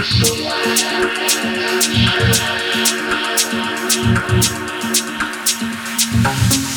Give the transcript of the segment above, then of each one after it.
Thank you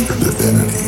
worship divinity.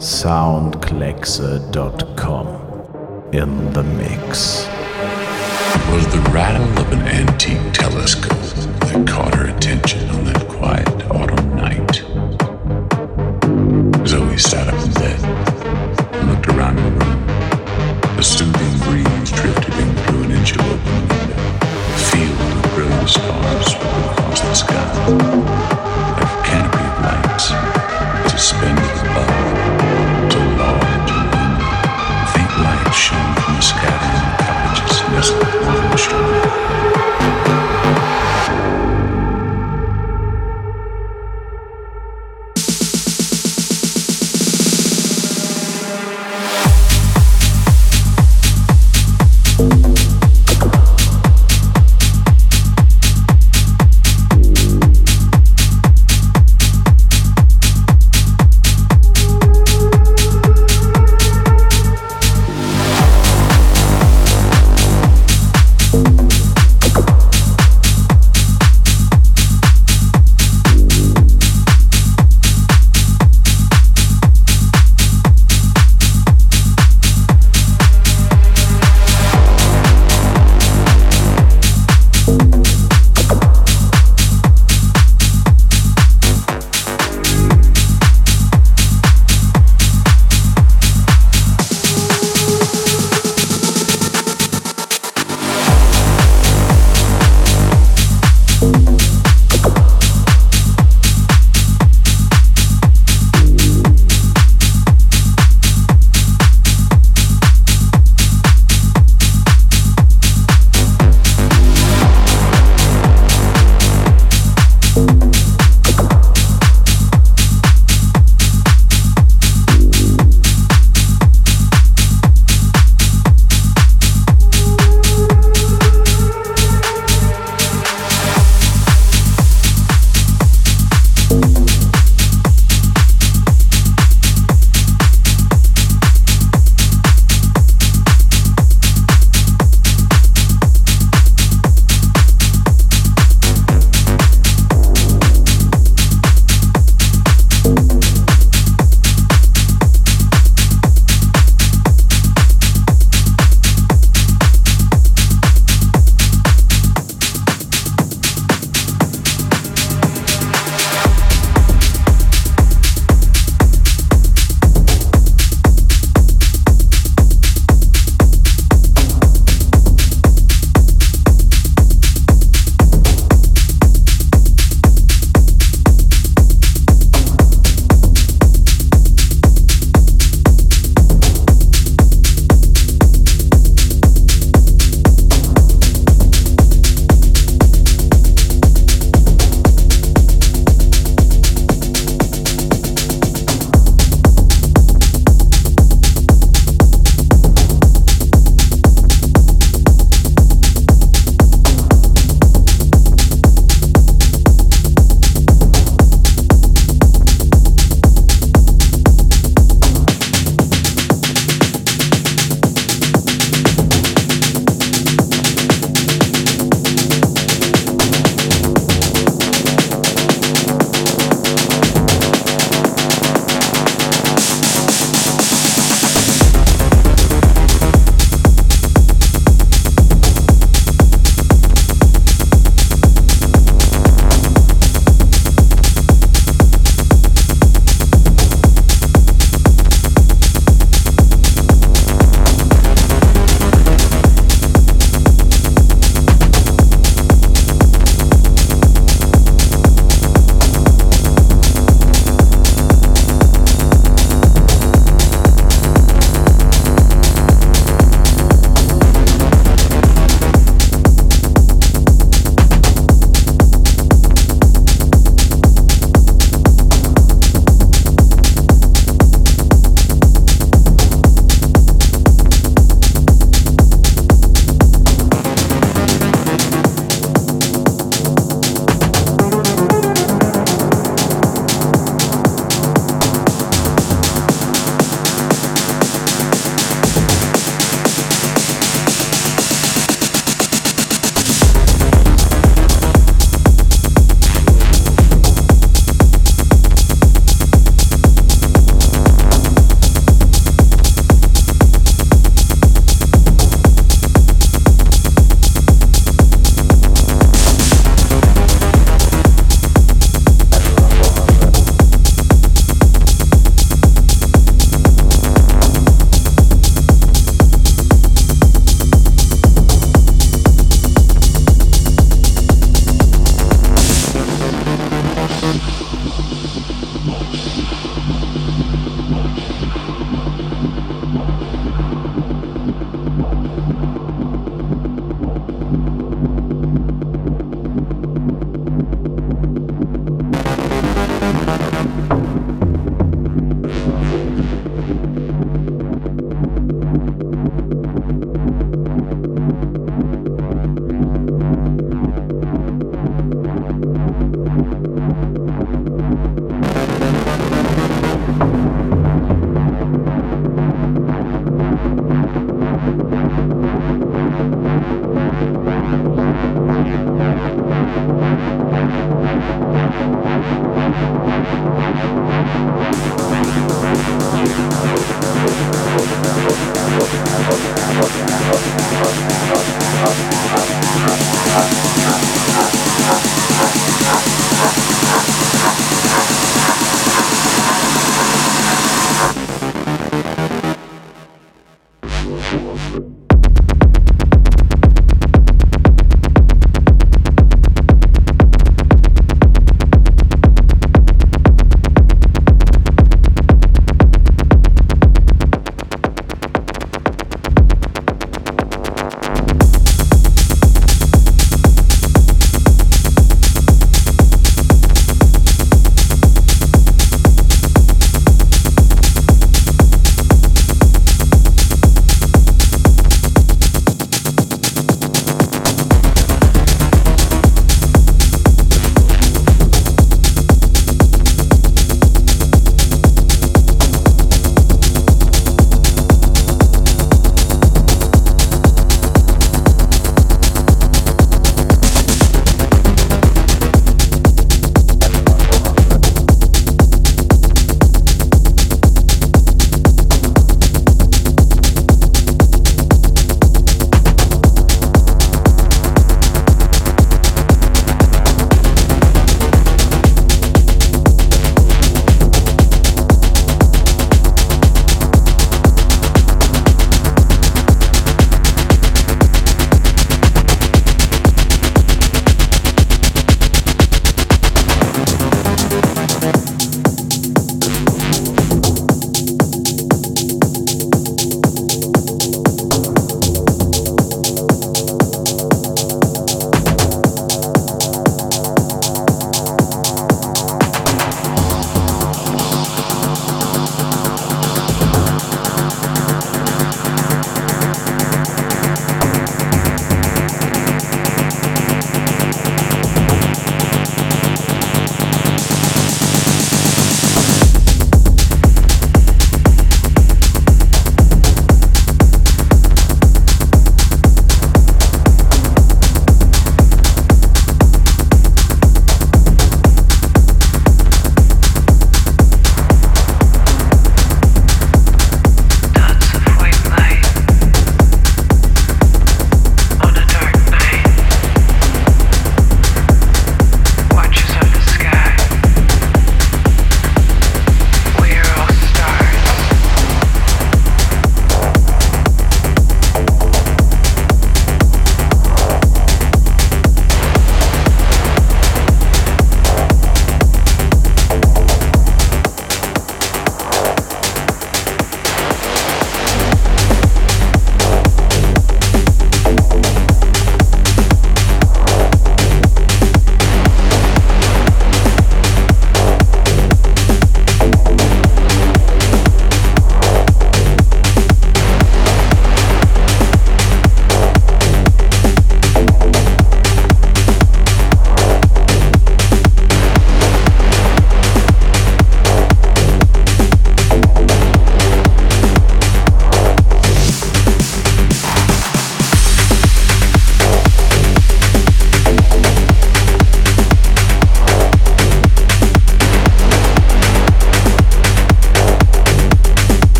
soundclexer.com in the mix. It was the rattle of an antique telescope that caught her attention on that quiet autumn night. Zoe sat up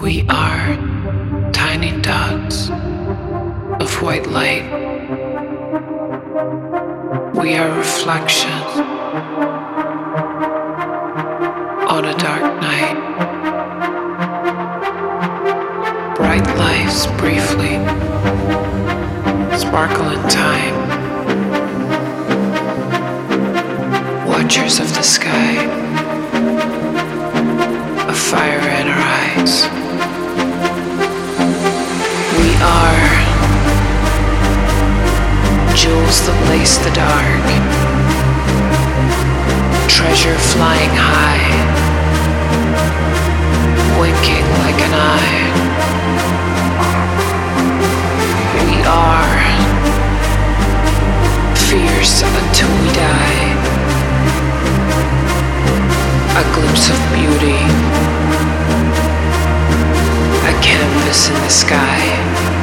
We are tiny dots of white light. We are reflections on a dark night. Bright lives briefly sparkle in time. Watchers of the sky fire in our eyes. We are jewels that lace the dark, treasure flying high, winking like an eye. We are fierce until we die, a glimpse of beauty, canvas in the sky.